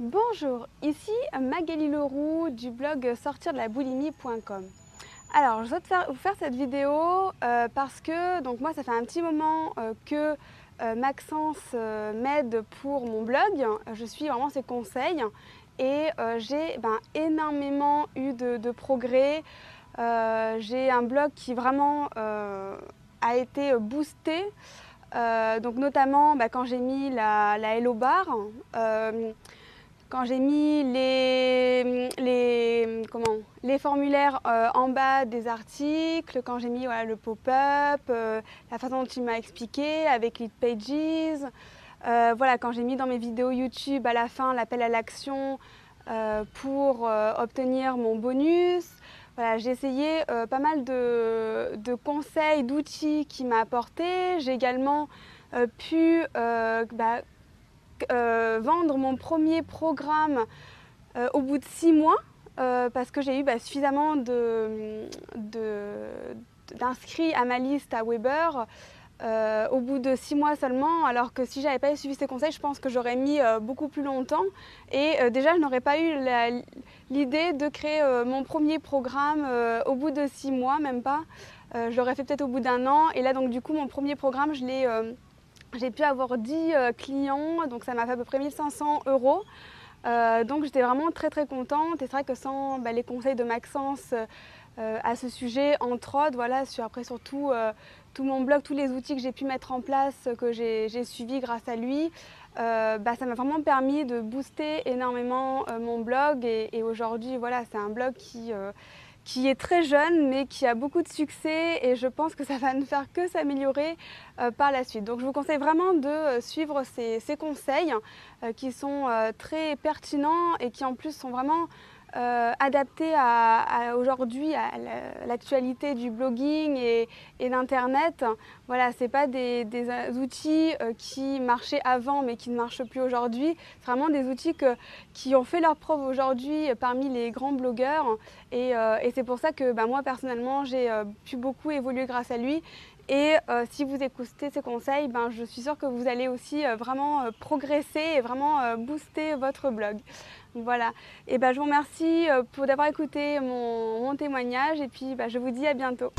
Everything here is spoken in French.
Bonjour, ici Magali Leroux du blog sortirdelaBoulimie.com. Alors, je souhaite vous faire cette vidéo euh, parce que donc moi, ça fait un petit moment euh, que euh, Maxence m'aide pour mon blog. Je suis vraiment ses conseils et j'ai ben, énormément eu de, progrès. j'ai un blog qui vraiment a été boosté. donc notamment ben, quand j'ai mis la, la Hello Bar quand j'ai mis les, les, comment, les formulaires euh, en bas des articles, quand j'ai mis le pop-up, euh, la façon dont tu m'as expliqué avec Lead Pages, euh, voilà, quand j'ai mis dans mes vidéos YouTube à la fin l'appel à l'action pour obtenir mon bonus. Voilà, j'ai essayé pas mal de, de conseils, d'outils qui m'a apporté. J'ai également pu bah, vendre mon premier programme euh, au bout de six mois euh, parce que j'ai eu bah, suffisamment d'inscrits à ma liste à Weber. au bout de six mois seulement, alors que si j'avais pas suivi ces conseils, je pense que j'aurais mis beaucoup plus longtemps. Et déjà, je n'aurais pas eu l'idée de créer mon premier programme au bout de six mois, même pas. j'aurais fait peut-être au bout d'un an. Et là, donc du coup, mon premier programme, je l'ai j'ai pu avoir 10 euh, clients, donc ça m'a fait à peu près 1500 euros. Euh, donc j'étais vraiment très très contente et c'est vrai que sans bah, les conseils de Maxence euh, à ce sujet, entre autres, voilà, après surtout tout mon blog, tous les outils que j'ai pu mettre en place, que j'ai suivis grâce à lui, bah, ça m'a vraiment permis de booster énormément mon blog et, aujourd'hui voilà, c'est un blog qui qui est très jeune mais qui a beaucoup de succès et je pense que ça va ne faire que s'améliorer euh, par la suite. Donc je vous conseille vraiment de euh, suivre ces, conseils euh, qui sont très pertinents et qui en plus sont vraiment euh, adapté à, aujourd'hui à l'actualité du blogging et, d'Internet. Voilà, ce pas des, outils euh, qui marchaient avant mais qui ne marchent plus aujourd'hui. C'est vraiment des outils qui ont fait leur preuve aujourd'hui parmi les grands blogueurs. Et, euh, c'est pour ça que bah, moi personnellement j'ai pu beaucoup évoluer grâce à lui. Et si vous écoutez ces conseils, ben, je suis sûre que vous allez aussi vraiment progresser et vraiment booster votre blog. Voilà. Et ben, je vous remercie euh, pour d'avoir écouté mon, témoignage et puis bah, je vous dis à bientôt.